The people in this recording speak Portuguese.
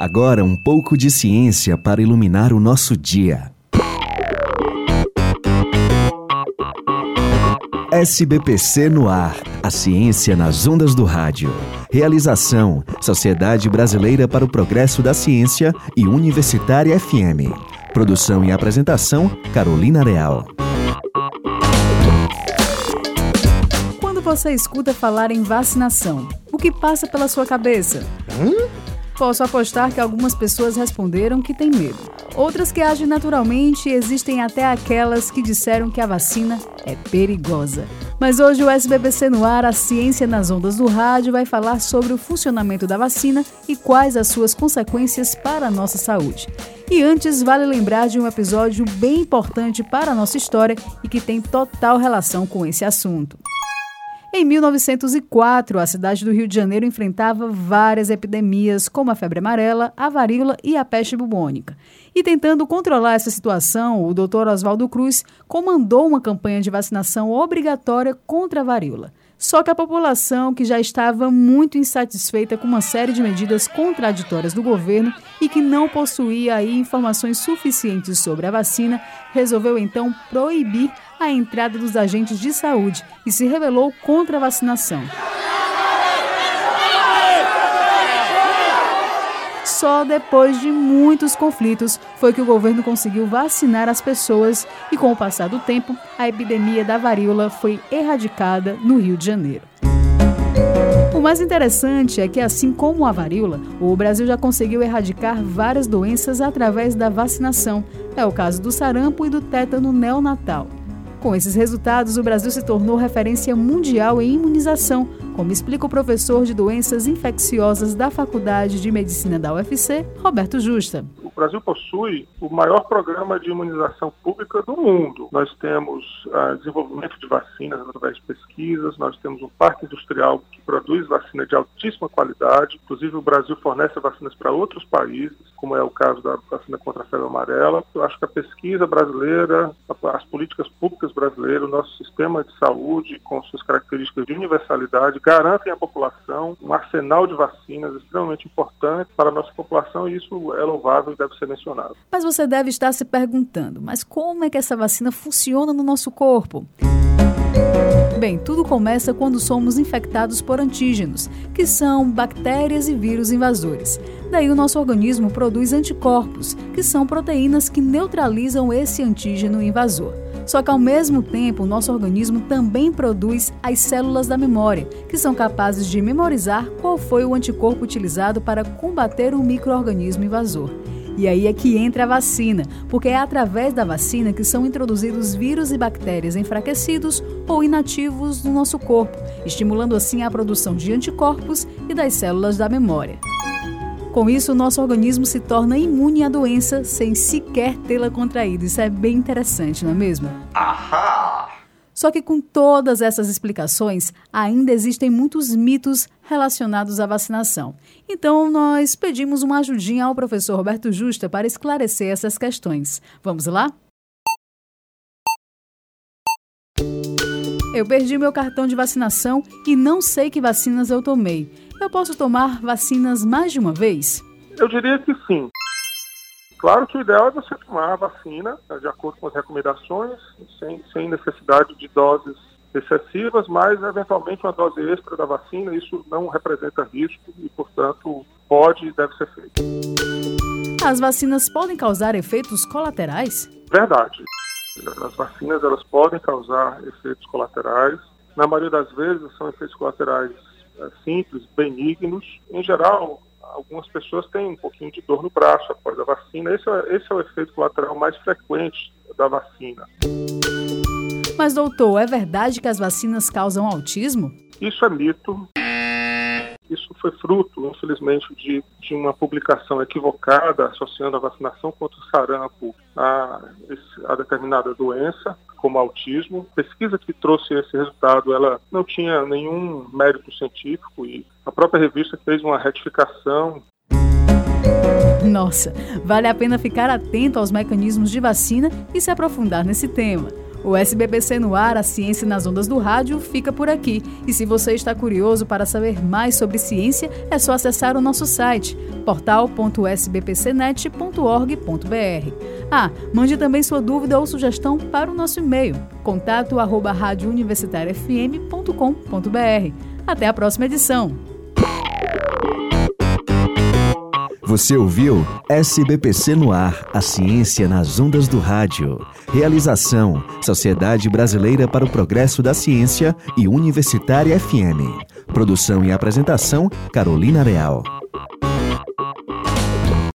Agora um pouco de ciência para iluminar o nosso dia. SBPC no ar. A ciência nas ondas do rádio. Realização: Sociedade Brasileira para o Progresso da Ciência e Universitária FM. Produção e apresentação: Carolina Real. Quando você escuta falar em vacinação, o que passa pela sua cabeça? Hum? Posso apostar que algumas pessoas responderam que têm medo. Outras que agem naturalmente e existem até aquelas que disseram que a vacina é perigosa. Mas hoje o SBBC no ar, a ciência nas ondas do rádio, vai falar sobre o funcionamento da vacina e quais as suas consequências para a nossa saúde. E antes, vale lembrar de um episódio bem importante para a nossa história e que tem total relação com esse assunto. Em 1904, a cidade do Rio de Janeiro enfrentava várias epidemias, como a febre amarela, a varíola e a peste bubônica. E tentando controlar essa situação, o Dr. Oswaldo Cruz comandou uma campanha de vacinação obrigatória contra a varíola. Só que a população, que já estava muito insatisfeita com uma série de medidas contraditórias do governo e que não possuía aí informações suficientes sobre a vacina, resolveu então proibir a entrada dos agentes de saúde e se rebelou contra a vacinação. Só depois de muitos conflitos foi que o governo conseguiu vacinar as pessoas e, com o passar do tempo, a epidemia da varíola foi erradicada no Rio de Janeiro. O mais interessante é que, assim como a varíola, o Brasil já conseguiu erradicar várias doenças através da vacinação. É o caso do sarampo e do tétano neonatal. Com esses resultados, o Brasil se tornou referência mundial em imunização, como explica o professor de doenças infecciosas da Faculdade de Medicina da UFC, Roberto Justa. Brasil possui o maior programa de imunização pública do mundo. Nós temos uh, desenvolvimento de vacinas através de pesquisas, nós temos um parque industrial que produz vacina de altíssima qualidade. Inclusive, o Brasil fornece vacinas para outros países, como é o caso da vacina contra a febre amarela. Eu acho que a pesquisa brasileira, as políticas públicas brasileiras, o nosso sistema de saúde, com suas características de universalidade, garantem à população um arsenal de vacinas extremamente importante para a nossa população e isso é louvável e deve ser mencionado. Mas você deve estar se perguntando, mas como é que essa vacina funciona no nosso corpo? Bem, tudo começa quando somos infectados por antígenos, que são bactérias e vírus invasores. Daí o nosso organismo produz anticorpos, que são proteínas que neutralizam esse antígeno invasor. Só que ao mesmo tempo, o nosso organismo também produz as células da memória, que são capazes de memorizar qual foi o anticorpo utilizado para combater o microorganismo invasor. E aí é que entra a vacina, porque é através da vacina que são introduzidos vírus e bactérias enfraquecidos ou inativos no nosso corpo, estimulando assim a produção de anticorpos e das células da memória. Com isso, o nosso organismo se torna imune à doença sem sequer tê-la contraído. Isso é bem interessante, não é mesmo? Ahá! Só que com todas essas explicações, ainda existem muitos mitos relacionados à vacinação. Então, nós pedimos uma ajudinha ao professor Roberto Justa para esclarecer essas questões. Vamos lá? Eu perdi meu cartão de vacinação e não sei que vacinas eu tomei. Eu posso tomar vacinas mais de uma vez? Eu diria que sim. Claro que o ideal é você tomar a vacina né, de acordo com as recomendações, sem, sem necessidade de doses excessivas, mas eventualmente uma dose extra da vacina, isso não representa risco e, portanto, pode e deve ser feito. As vacinas podem causar efeitos colaterais? Verdade. As vacinas elas podem causar efeitos colaterais. Na maioria das vezes são efeitos colaterais é, simples, benignos. Em geral, algumas pessoas têm um pouquinho de dor no braço após a vacina. Esse é, esse é o efeito colateral mais frequente da vacina. Mas, doutor, é verdade que as vacinas causam autismo? Isso é mito. Isso foi fruto, infelizmente, de, de uma publicação equivocada associando a vacinação contra o sarampo a, a determinada doença como autismo. A pesquisa que trouxe esse resultado, ela não tinha nenhum mérito científico e a própria revista fez uma retificação nossa, vale a pena ficar atento aos mecanismos de vacina e se aprofundar nesse tema. O SBPC no ar, a ciência nas ondas do rádio, fica por aqui. E se você está curioso para saber mais sobre ciência, é só acessar o nosso site portal.sbpcnet.org.br. Ah, mande também sua dúvida ou sugestão para o nosso e-mail, contato arroba Até a próxima edição. Você ouviu SBPC no ar, a ciência nas ondas do rádio. Realização: Sociedade Brasileira para o Progresso da Ciência e Universitária FM. Produção e apresentação: Carolina Real.